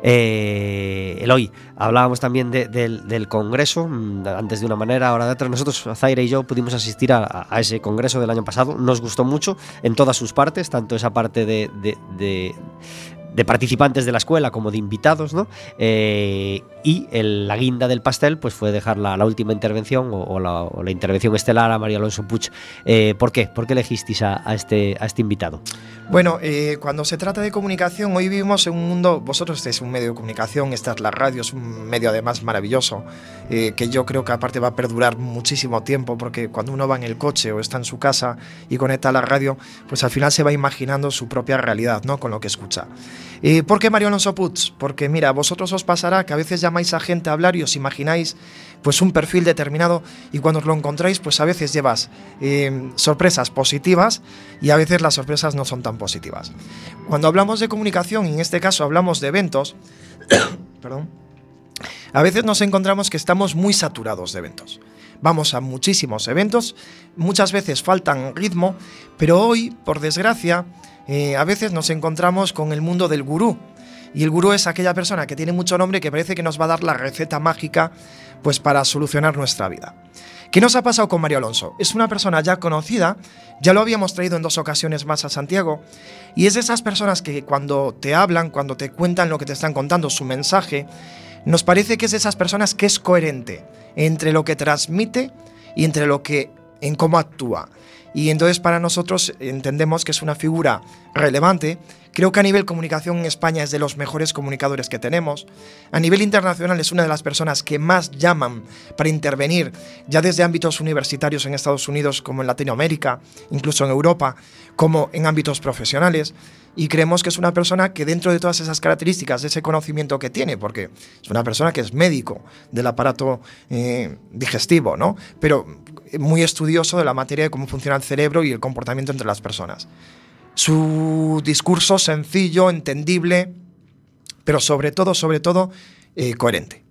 Eh, Eloy, hablábamos también de- del, Congreso, mm, antes de una manera, ahora de otra. Nosotros, Zaire y yo, pudimos asistir a, ese Congreso del año pasado. Nos gustó mucho en todas sus partes, tanto esa parte de participantes de la escuela como de invitados, ¿no? Eh, y la guinda del pastel, pues fue dejar la, última intervención o, la, intervención estelar a María Alonso Puig. Eh, ¿Por qué? ¿Por qué elegisteis a, a este, a este invitado? Bueno, eh, cuando se trata de comunicación, hoy vivimos en un mundo, vosotros estáis un medio de comunicación, esta es la radio, es un medio además maravilloso, eh, que yo creo que aparte va a perdurar muchísimo tiempo, porque cuando uno va en el coche o está en su casa y conecta la radio, pues al final se va imaginando su propia realidad, ¿no? Con lo que escucha. ¿Por qué Mario Alonso Puig? Porque mira, a vosotros os pasará que a veces a gente a hablar y os imagináis pues un perfil determinado y cuando os lo encontráis pues a veces llevas eh, sorpresas positivas y a veces las sorpresas no son tan positivas. Cuando hablamos de comunicación, en este caso hablamos de eventos, *coughs* perdón, a veces nos encontramos que estamos muy saturados de eventos. Vamos a muchísimos eventos, muchas veces faltan ritmo, pero hoy, por desgracia, eh, a veces nos encontramos con el mundo del gurú. Y el gurú es aquella persona que tiene mucho nombre que parece que nos va a dar la receta mágica pues para solucionar nuestra vida. ¿Qué nos ha pasado con Mario Alonso? Es una persona ya conocida, ya lo habíamos traído en dos ocasiones más a Santiago, y es de esas personas que cuando te hablan, cuando te cuentan lo que te están contando, su mensaje, nos parece que es de esas personas que es coherente entre lo que transmite y entre lo que en cómo actúa. Y entonces para nosotros entendemos que es una figura relevante Creo que a nivel comunicación en España es de los mejores comunicadores que tenemos. A nivel internacional es una de las personas que más llaman para intervenir, ya desde ámbitos universitarios en Estados Unidos como en Latinoamérica, incluso en Europa, como en ámbitos profesionales y creemos que es una persona que dentro de todas esas características, ese conocimiento que tiene, porque es una persona que es médico del aparato eh, digestivo, ¿no? pero muy estudioso de la materia de cómo funciona el cerebro y el comportamiento entre las personas. Su discurso sencillo, entendible, pero sobre todo, sobre todo, eh, coherente.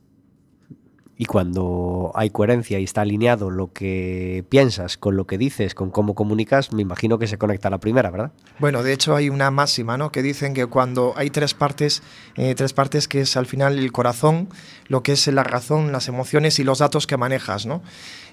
Y cuando hay coherencia y está alineado lo que piensas con lo que dices, con cómo comunicas, me imagino que se conecta a la primera, ¿verdad? Bueno, de hecho hay una máxima, ¿no? Que dicen que cuando hay tres partes, eh, tres partes que es al final el corazón, lo que es la razón, las emociones y los datos que manejas, ¿no?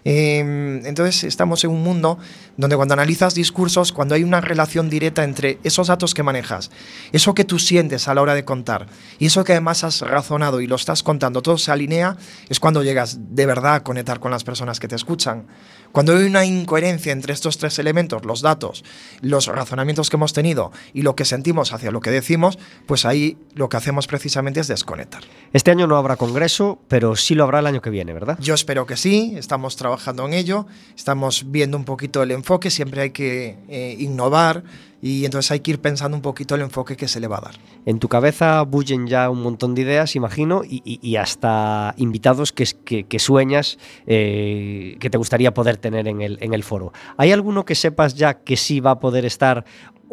Eh, entonces estamos en un mundo donde cuando analizas discursos, cuando hay una relación directa entre esos datos que manejas, eso que tú sientes a la hora de contar y eso que además has razonado y lo estás contando, todo se alinea, es cuando llegas de verdad a conectar con las personas que te escuchan. Cuando hay una incoherencia entre estos tres elementos, los datos, los razonamientos que hemos tenido y lo que sentimos hacia lo que decimos, pues ahí lo que hacemos precisamente es desconectar. Este año no habrá congreso, pero sí lo habrá el año que viene, ¿verdad? Yo espero que sí, estamos trabajando en ello, estamos viendo un poquito el enfoque, siempre hay que eh, innovar y entonces hay que ir pensando un poquito el enfoque que se le va a dar. En tu cabeza bullen ya un montón de ideas, imagino, y, y- y hasta invitados que, que- que sueñas eh, que te gustaría poder tener en el, en el foro. ¿Hay alguno que sepas ya que sí va a poder estar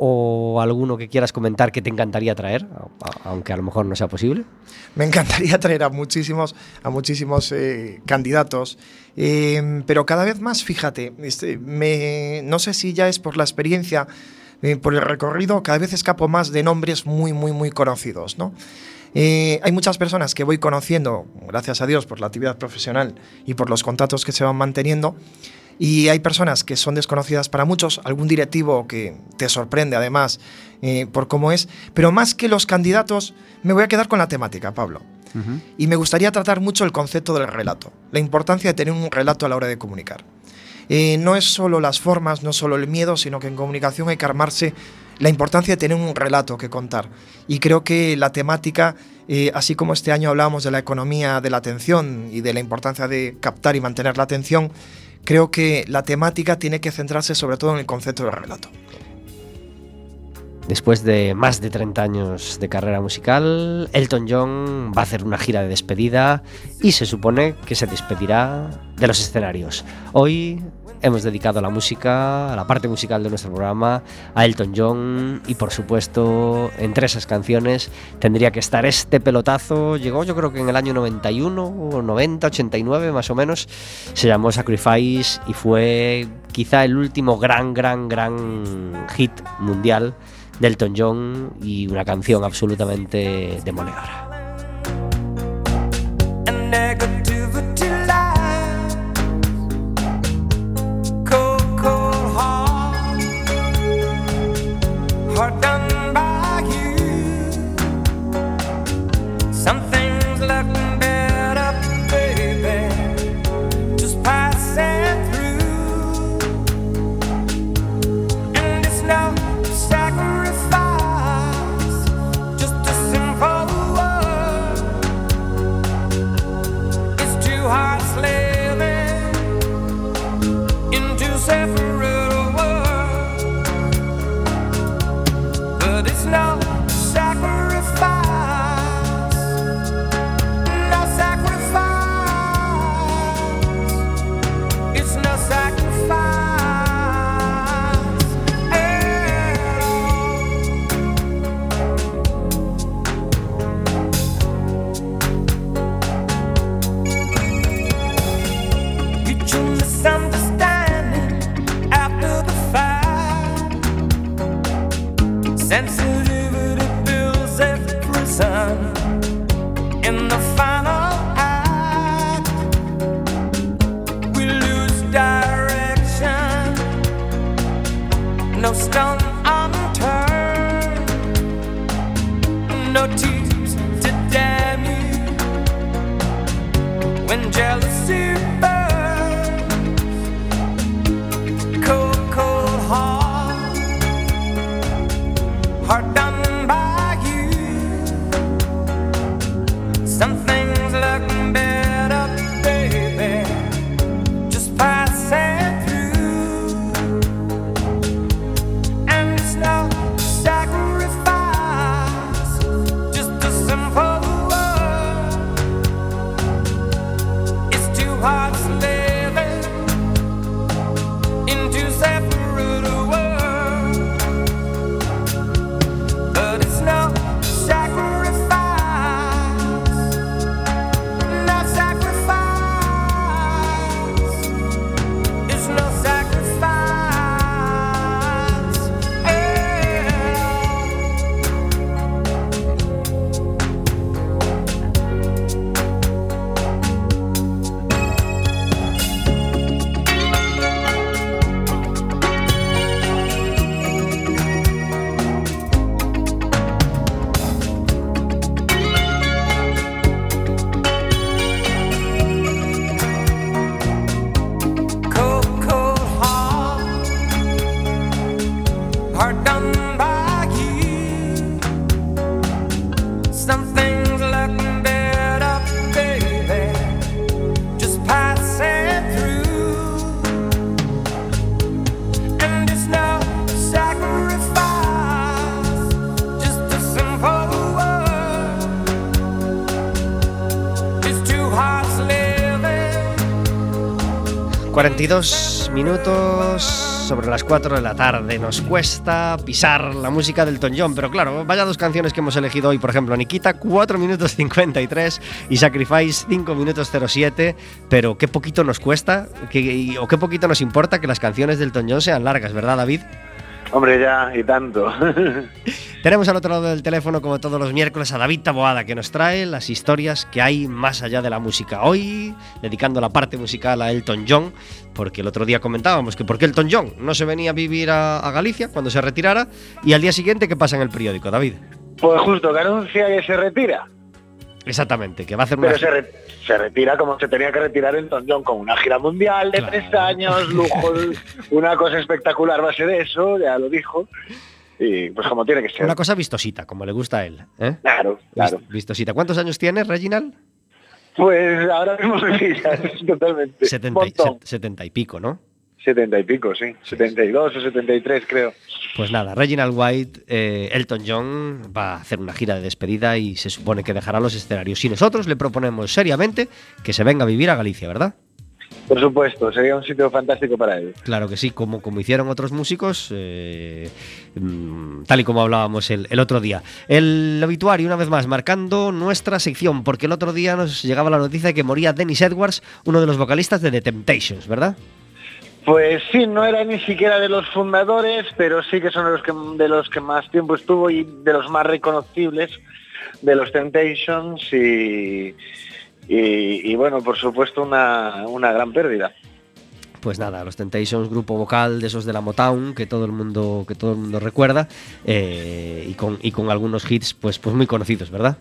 o alguno que quieras comentar que te encantaría traer, aunque a lo mejor no sea posible? Me encantaría *laughs* traer a muchísimos, a muchísimos eh, candidatos, eh, pero cada vez más, fíjate, este, me, no sé si ya es por la experiencia, eh, por el recorrido, cada vez escapo más de nombres muy, muy, muy conocidos, ¿no? Eh, hay muchas personas que voy conociendo, gracias a Dios, por la actividad profesional y por los contactos que se van manteniendo, y hay personas que son desconocidas para muchos, algún directivo que te sorprende además eh, por cómo es, pero más que los candidatos, me voy a quedar con la temática, Pablo. Y me gustaría tratar mucho el concepto del relato, la importancia de tener un relato a la hora de comunicar. Eh, no es solo las formas, no solo el miedo, sino que en comunicación hay que armarse la importancia de tener un relato que contar. Y creo que la temática, eh, así como este año hablábamos de la economía de la atención y de la importancia de captar y mantener la atención, creo que la temática tiene que centrarse sobre todo en el concepto del relato. Después de más de 30 años de carrera musical, Elton John va a hacer una gira de despedida y se supone que se despedirá de los escenarios. Hoy hemos dedicado la música, la parte musical de nuestro programa, a Elton John y por supuesto entre esas canciones tendría que estar este pelotazo, llegó yo creo que en el año 91 o 90, 89 más o menos, se llamó Sacrifice y fue quizá el último gran, gran, gran hit mundial de Elton John y una canción absolutamente demoledora. and jealousy. 42 minutos sobre las 4 de la tarde. Nos cuesta pisar la música del Elton John, pero claro, vaya dos canciones que hemos elegido hoy, por ejemplo, Nikita 4 minutos 53 y Sacrifice 5 minutos 07, pero qué poquito nos cuesta o qué poquito nos importa que las canciones del Elton John sean largas, ¿verdad, David? Hombre, ya, y tanto. *laughs* Tenemos al otro lado del teléfono, como todos los miércoles, a David Taboada, que nos trae las historias que hay más allá de la música. Hoy, dedicando la parte musical a Elton John, porque el otro día comentábamos que por qué Elton John no se venía a vivir a, a Galicia cuando se retirara, y al día siguiente, ¿qué pasa en el periódico, David? pues justo, que anuncia que se retira. Exactamente, que va a hacer una... Pero se, re- se retira como se tenía que retirar Elton John, con una gira mundial de Claro. tres años, lujo, *laughs* una cosa espectacular va a ser eso, ya lo dijo. Y pues como tiene que ser. Una cosa vistosita, como le gusta a él. ¿eh? Claro, claro. Vist- Vistosita. ¿Cuántos años tienes, Reginald? Pues ahora mismo *laughs* me totalmente. 70 y, Montón. set- 70 y pico, ¿no? 70 y pico, sí. 72 o 73 creo. Pues nada, Reginald White, eh, Elton John va a hacer una gira de despedida y se supone que dejará los escenarios. Y nosotros le proponemos seriamente que se venga a vivir a Galicia, ¿verdad? Por supuesto, sería un sitio fantástico para él. Claro que sí, como, como hicieron otros músicos, eh, mm, tal y como hablábamos el, el otro día. El obituario, una vez más, marcando nuestra sección, porque el otro día nos llegaba la noticia de que moría Dennis Edwards, uno de los vocalistas de The Temptations, ¿verdad? Pues sí, no era ni siquiera de los fundadores, pero sí que son de los que, más tiempo estuvo y de los más reconocibles de los Temptations y, bueno, por supuesto una, una gran pérdida. Pues nada, los Temptations, grupo vocal de esos de la Motown que todo el mundo, que todo el mundo recuerda eh, y, con, y con algunos hits pues, pues muy conocidos, ¿verdad?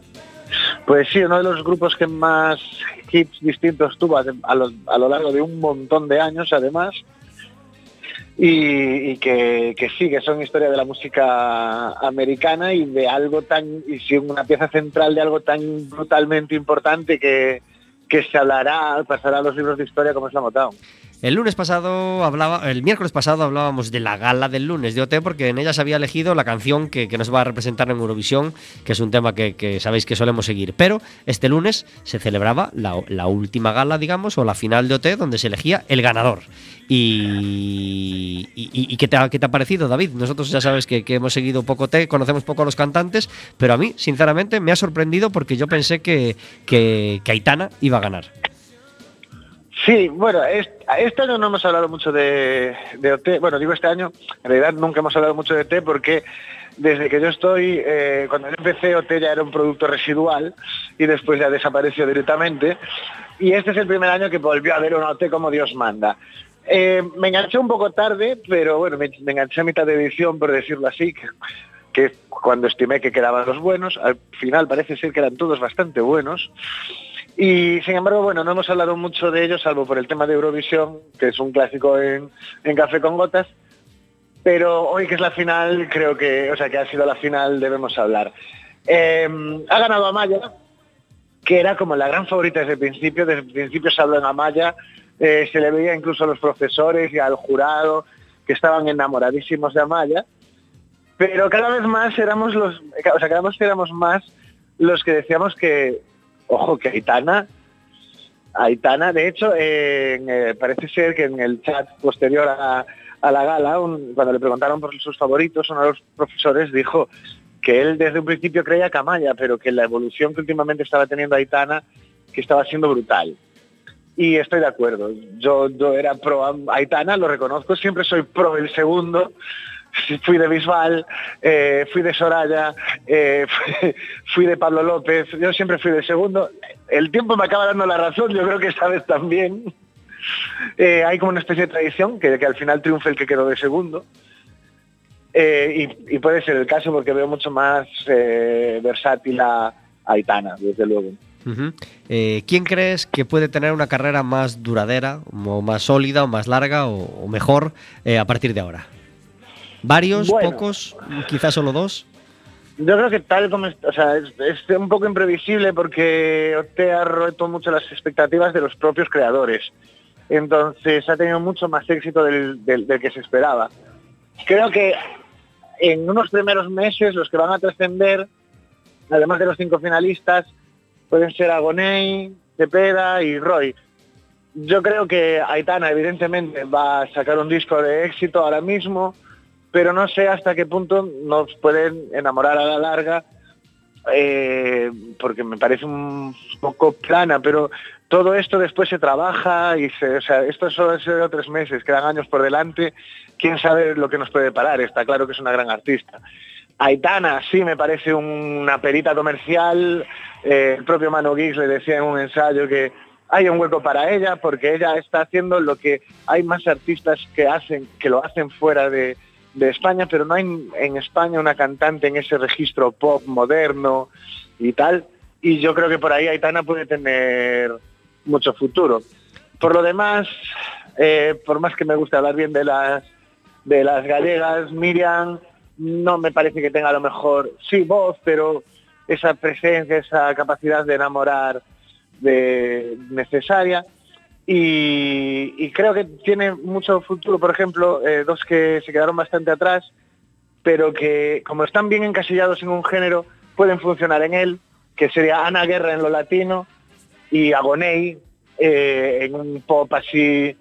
Pues sí, uno de los grupos que más hits distintos tuvo a, lo, largo de un montón de años además y, que, que, sí, que son historia de la música americana y de algo tan, y sí, una pieza central de algo tan brutalmente importante que, que se hablará, pasará a los libros de historia como es la Motown. El lunes pasado hablaba, el miércoles pasado hablábamos de la gala del lunes de OT porque en ella se había elegido la canción que, nos va a representar en Eurovisión, que es un tema que, sabéis que solemos seguir. Pero este lunes se celebraba la, última gala, digamos, o la final de OT, donde se elegía el ganador. Y, y, ¿qué, te ha, ¿qué, te ha, parecido, David? Nosotros ya sabes que, hemos seguido poco OT, conocemos poco a los cantantes, pero a mí, sinceramente, me ha sorprendido porque yo pensé que, que, Aitana iba a ganar. Sí, bueno, este año no hemos hablado mucho de, OT. Bueno, digo este año, en realidad nunca hemos hablado mucho de OT porque desde que yo estoy, eh, cuando yo empecé, OT ya era un producto residual y después ya desapareció directamente. Y este es el primer año que volvió a ver un OT como Dios manda. Eh, me enganché un poco tarde, pero bueno, me, me, enganché a mitad de edición, por decirlo así, que, que cuando estimé que quedaban los buenos, al final parece ser que eran todos bastante buenos. Y sin embargo, bueno, no hemos hablado mucho de ellos, salvo por el tema de Eurovisión, que es un clásico en, en Café con Gotas. Pero hoy que es la final, creo que, o sea, que ha sido la final, debemos hablar. Eh, ha ganado Amaya, que era como la gran favorita desde el principio, desde el principio se habló en Amaya, eh, se le veía incluso a los profesores y al jurado que estaban enamoradísimos de Amaya, pero cada vez más éramos los, o sea, cada vez éramos más los que decíamos que, ojo, que Aitana, Aitana, de hecho, eh, parece ser que en el chat posterior a, a la gala, cuando le preguntaron por sus favoritos, uno de los profesores dijo que él desde un principio creía que Amaya, pero que la evolución que últimamente estaba teniendo Aitana, que estaba siendo brutal. Y estoy de acuerdo. Yo, era pro Aitana, lo reconozco, siempre soy pro el segundo. Fui de Bisbal, eh, fui de Soraya, eh, *laughs* fui, de Pablo López, yo siempre fui de segundo. El tiempo me acaba dando la razón, yo creo que esta vez también. Eh, hay como una especie de tradición que, al final triunfe el que quedó de segundo. Y, puede ser el caso porque veo mucho más versátil a Aitana, desde luego. Eh, ¿Quién crees que puede tener una carrera más duradera, o más sólida, o más larga, o, mejor a partir de ahora? ¿Varios? Bueno. ¿Pocos? ¿Quizás solo dos? Yo creo que tal como, es- o sea, es, es un poco imprevisible porque OT ha roto mucho las expectativas de los propios creadores. Entonces ha tenido mucho más éxito del, del- del que se esperaba. Creo que en unos primeros meses los que van a trascender, además de los cinco finalistas, pueden ser Agoney, Cepeda y Roy. Yo creo que Aitana evidentemente va a sacar un disco de éxito ahora mismo, pero no sé hasta qué punto nos pueden enamorar a la larga, eh, porque me parece un poco plana, pero todo esto después se trabaja y se, o sea, esto solo ha sido tres meses, quedan años por delante, quién sabe lo que nos puede parar, está claro que es una gran artista. Aitana sí me parece una perita comercial, eh, el propio Mano Giggs le decía en un ensayo que hay un hueco para ella porque ella está haciendo lo que hay más artistas que hacen, que lo hacen fuera de, de España, pero no hay en, España una cantante en ese registro pop moderno y tal. Y yo creo que por ahí Aitana puede tener mucho futuro. Por lo demás, eh, por más que me guste hablar bien de las de las gallegas, Miriam no me parece que tenga a lo mejor, sí, voz, pero esa presencia, esa capacidad de enamorar de necesaria. Y, creo que tiene mucho futuro, por ejemplo, eh, dos que se quedaron bastante atrás, pero que como están bien encasillados en un género, pueden funcionar en él, que sería Ana Guerra en lo latino y Agoney eh, en un pop así,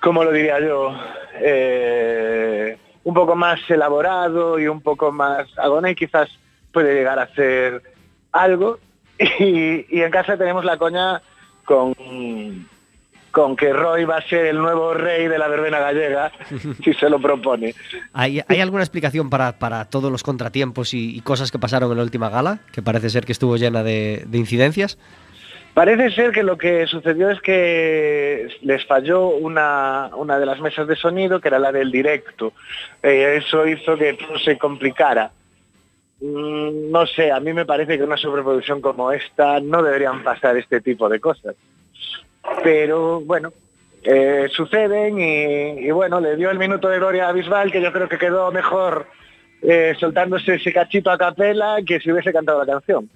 ¿cómo lo diría yo? Eh, un poco más elaborado y un poco más... Agoney quizás puede llegar a hacer algo. *laughs* Y en casa tenemos la coña con, con que Roy va a ser el nuevo rey de la verbena gallega, *laughs* si se lo propone. ¿Hay, hay alguna explicación para, para todos los contratiempos y, y cosas que pasaron en la última gala? Que parece ser que estuvo llena de, de incidencias. Parece ser que lo que sucedió es que les falló una, una de las mesas de sonido, que era la del directo. Eh, eso hizo que todo se complicara. Mm, No sé, a mí me parece que una sobreproducción como esta no deberían pasar este tipo de cosas. Pero bueno, eh, suceden y, y bueno, le dio el minuto de gloria a Bisbal, que yo creo que quedó mejor eh, soltándose ese cachito a capela que si hubiese cantado la canción.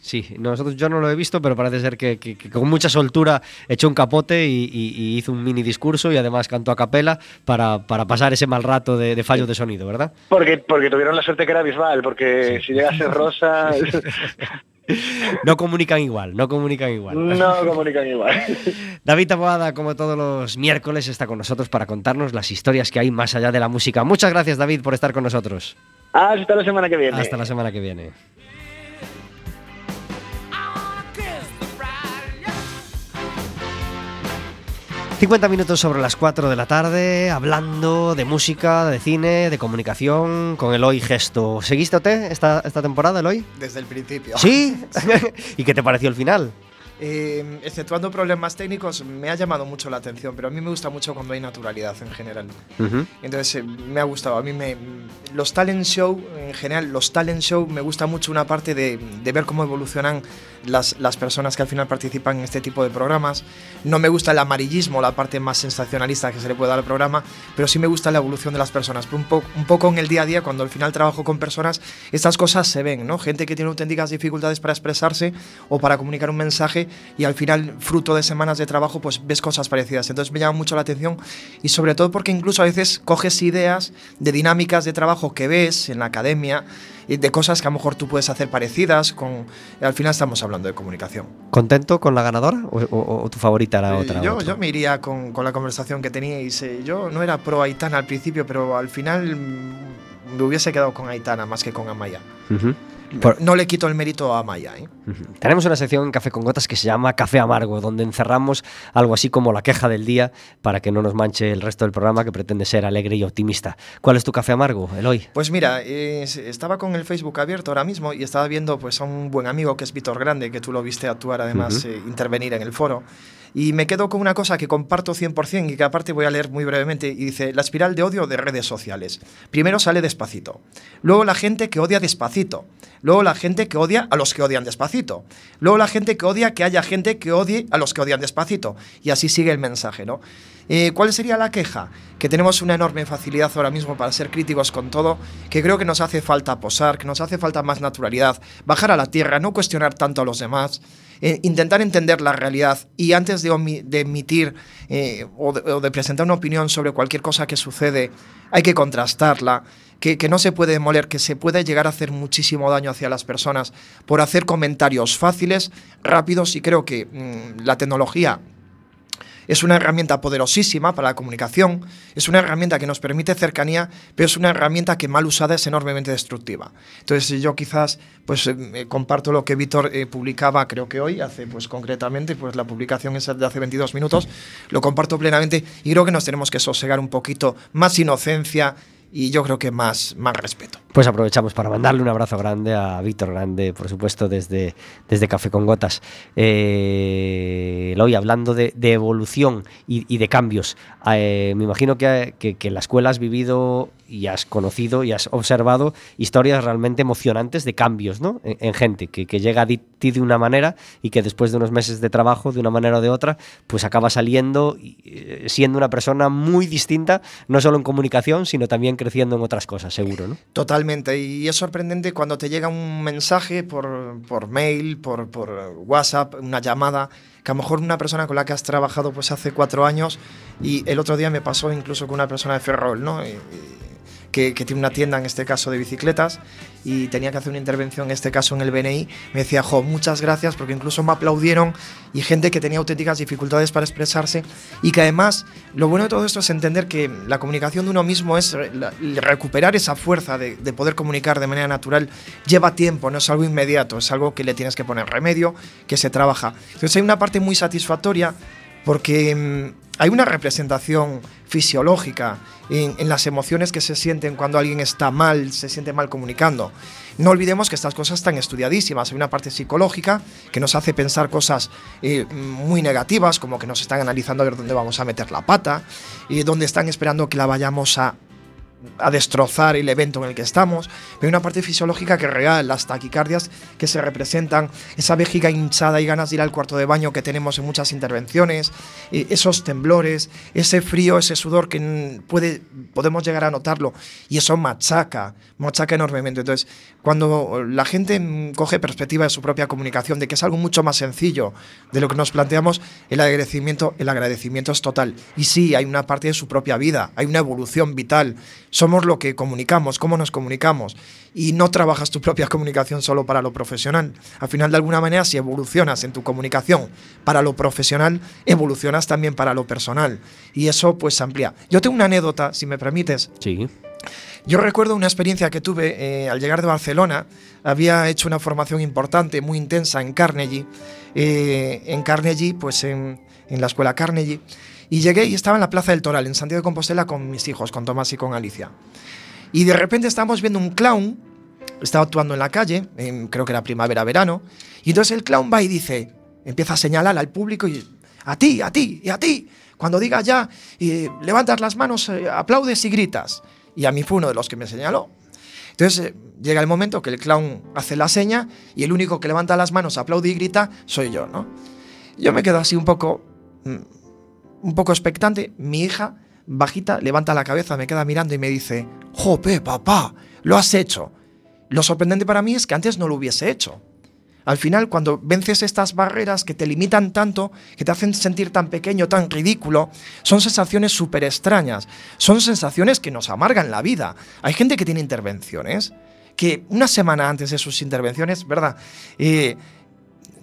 Sí, nosotros yo no lo he visto, pero parece ser que, que- que con mucha soltura echó un capote y, y- y hizo un mini discurso y además cantó a capela para, para pasar ese mal rato de, de fallos de sonido, ¿verdad? Porque, porque tuvieron la suerte que era Bisbal, porque si llegase Rosa *laughs* *laughs* No comunican igual, no comunican igual. no comunican igual. *laughs* David Taboada, como todos los miércoles, está con nosotros para contarnos las historias que hay más allá de la música. Muchas gracias, David, por estar con nosotros. Hasta la semana que viene. Hasta la semana que viene. 50 minutos sobre las 4 de la tarde, hablando de música, de cine, de comunicación, con Eloy Gesto. ¿Seguiste OT esta, esta temporada, Eloy? Desde el principio. ¿Sí? *laughs* *laughs* ¿Y qué te pareció el final? Eh, exceptuando problemas técnicos, me ha llamado mucho la atención, pero a mí me gusta mucho cuando hay naturalidad en general. Entonces eh, me ha gustado. A mí me, los talent show, en general, los talent show me gusta mucho una parte de, de ver cómo evolucionan las, las personas que al final participan en este tipo de programas. No me gusta el amarillismo, la parte más sensacionalista que se le puede dar al programa, pero sí me gusta la evolución de las personas. Un, po- un poco en el día a día, cuando al final trabajo con personas, estas cosas se ven, ¿no? Gente que tiene auténticas dificultades para expresarse o para comunicar un mensaje y al final, fruto de semanas de trabajo, pues ves cosas parecidas. Entonces me llama mucho la atención y sobre todo porque incluso a veces coges ideas de dinámicas de trabajo que ves en la academia y de cosas que a lo mejor tú puedes hacer parecidas con... Al final estamos hablando de comunicación. ¿Contento con la ganadora o, o- o tu favorita era Eh, otra? yo, yo me iría con, con la conversación que teníais. eh, Yo no era pro Aitana al principio, pero al final me hubiese quedado con Aitana más que con Amaya. Ujú. Por- No le quito el mérito a Amaya. ¿eh? Tenemos una sección en Café con Gotas que se llama Café Amargo, donde encerramos algo así como la queja del día para que no nos manche el resto del programa que pretende ser alegre y optimista. ¿Cuál es tu café amargo, Eloy? Pues mira, eh, estaba con el Facebook abierto ahora mismo y estaba viendo pues, a un buen amigo que es Víctor Grande, que tú lo viste actuar, además, eh, intervenir en el foro. Y me quedo con una cosa que comparto 100% y que aparte voy a leer muy brevemente. Y dice, la espiral de odio de redes sociales. Primero sale despacito. Luego la gente que odia despacito. Luego la gente que odia a los que odian despacito. Luego la gente que odia que haya gente que odie a los que odian despacito. Y así sigue el mensaje, ¿no? Eh, ¿Cuál sería la queja? Que tenemos una enorme facilidad ahora mismo para ser críticos con todo, que creo que nos hace falta posar, que nos hace falta más naturalidad, bajar a la tierra, no cuestionar tanto a los demás, eh, intentar entender la realidad y antes de, emitir eh, o, de, presentar una opinión sobre cualquier cosa que sucede, hay que contrastarla. Que, que no se puede demoler, que se puede llegar a hacer muchísimo daño hacia las personas por hacer comentarios fáciles, rápidos y creo que mm, la tecnología es una herramienta poderosísima para la comunicación, es una herramienta que nos permite cercanía, pero es una herramienta que mal usada es enormemente destructiva. Entonces yo quizás pues eh, comparto lo que Víctor eh, publicaba, creo que hoy, hace pues concretamente, pues la publicación es de hace 22 minutos, lo comparto plenamente y creo que nos tenemos que sosegar un poquito más inocencia y yo creo que más, más respeto. Pues aprovechamos para mandarle un abrazo grande a Víctor Grande, por supuesto, desde, desde Café con Gotas. Eh, Eloy, hablando de, evolución y, de cambios, eh, me imagino que, que- que la escuela has vivido y has conocido y has observado historias realmente emocionantes de cambios ¿no? en, en gente, que, que llega a ti de una manera y que después de unos meses de trabajo, de una manera o de otra, pues acaba saliendo y, eh, siendo una persona muy distinta, no solo en comunicación, sino también creciendo en otras cosas, seguro, ¿no? Totalmente, y es sorprendente cuando te llega un mensaje por, por mail, por, por WhatsApp, una llamada, que a lo mejor una persona con la que has trabajado pues hace cuatro años, y el otro día me pasó incluso con una persona de Ferrol, ¿no? Que, tiene una tienda, en este caso de bicicletas, y tenía que hacer una intervención, en este caso en el BNI, me decía, jo, muchas gracias, porque incluso me aplaudieron, y gente que tenía auténticas dificultades para expresarse, y que además, lo bueno de todo esto es entender que la comunicación de uno mismo es recuperar esa fuerza de, de poder comunicar de manera natural, lleva tiempo, no es algo inmediato, es algo que le tienes que poner remedio, que se trabaja. Entonces hay una parte muy satisfactoria porque mm, hay una representación fisiológica en, las emociones que se sienten cuando alguien está mal, se siente mal comunicando. No olvidemos que estas cosas están estudiadísimas. Hay una parte psicológica que nos hace pensar cosas eh, muy negativas, como que nos están analizando a ver dónde vamos a meter la pata, y dónde están esperando que la vayamos a a destrozar el evento en el que estamos, pero hay una parte fisiológica que es real, las taquicardias que se representan, esa vejiga hinchada y ganas de ir al cuarto de baño que tenemos en muchas intervenciones, eh, esos temblores, ese frío, ese sudor que puede, podemos llegar a notarlo y eso machaca, machaca enormemente. Entonces, cuando la gente coge perspectiva de su propia comunicación, de que es algo mucho más sencillo de lo que nos planteamos, el agradecimiento, el agradecimiento es total. Y sí, hay una parte de su propia vida, hay una evolución vital. Somos lo que comunicamos, cómo nos comunicamos. Y no trabajas tu propia comunicación solo para lo profesional. Al final, de alguna manera, si evolucionas en tu comunicación para lo profesional, evolucionas también para lo personal. Y eso pues amplía. Yo tengo una anécdota, si me permites. Sí. Yo recuerdo una experiencia que tuve eh, al llegar de Barcelona. Había hecho una formación importante, muy intensa en Carnegie. eh, en Carnegie, pues en, la escuela Carnegie. Y llegué y estaba en la Plaza del Toral, en Santiago de Compostela, con mis hijos, con Tomás y con Alicia. Y de repente estábamos viendo un clown, estaba actuando en la calle, creo que era primavera-verano, y entonces el clown va y dice, empieza a señalar al público y a ti, a ti y a ti. Cuando digas ya, y levantas las manos, eh, aplaudes y gritas. Y a mí fue uno de los que me señaló. Entonces eh, llega el momento que el clown hace la seña y el único que levanta las manos, aplaude y grita soy yo, ¿no? Yo me quedo así un poco, mm, un poco expectante. Mi hija, bajita, levanta la cabeza, me queda mirando y me dice, ¡Jope, papá! Lo has hecho. Lo sorprendente para mí es que antes no lo hubiese hecho. Al final, cuando vences estas barreras que te limitan tanto, que te hacen sentir tan pequeño, tan ridículo, son sensaciones súper extrañas. Son sensaciones que nos amargan la vida. Hay gente que tiene intervenciones que una semana antes de sus intervenciones, ¿verdad? Eh,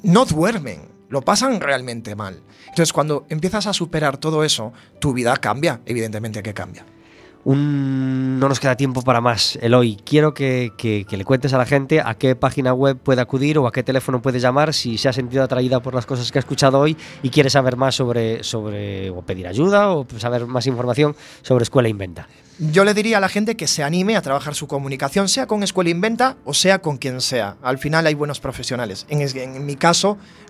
no duermen, lo pasan realmente mal. Entonces, cuando empiezas a superar todo eso, tu vida cambia, evidentemente que cambia. Un- no nos queda tiempo para más, Eloy. Quiero que, que- le cuentes a la gente a qué página web puede acudir o a qué teléfono puede llamar si se ha sentido atraída por las cosas que ha escuchado hoy y quiere saber más sobre, sobre o pedir ayuda o saber más información sobre Escuela Inventa. Yo le diría a la gente que se anime a trabajar su comunicación, sea con Escuela Inventa o sea con quien sea. Al final hay buenos profesionales. En, es- en mi caso,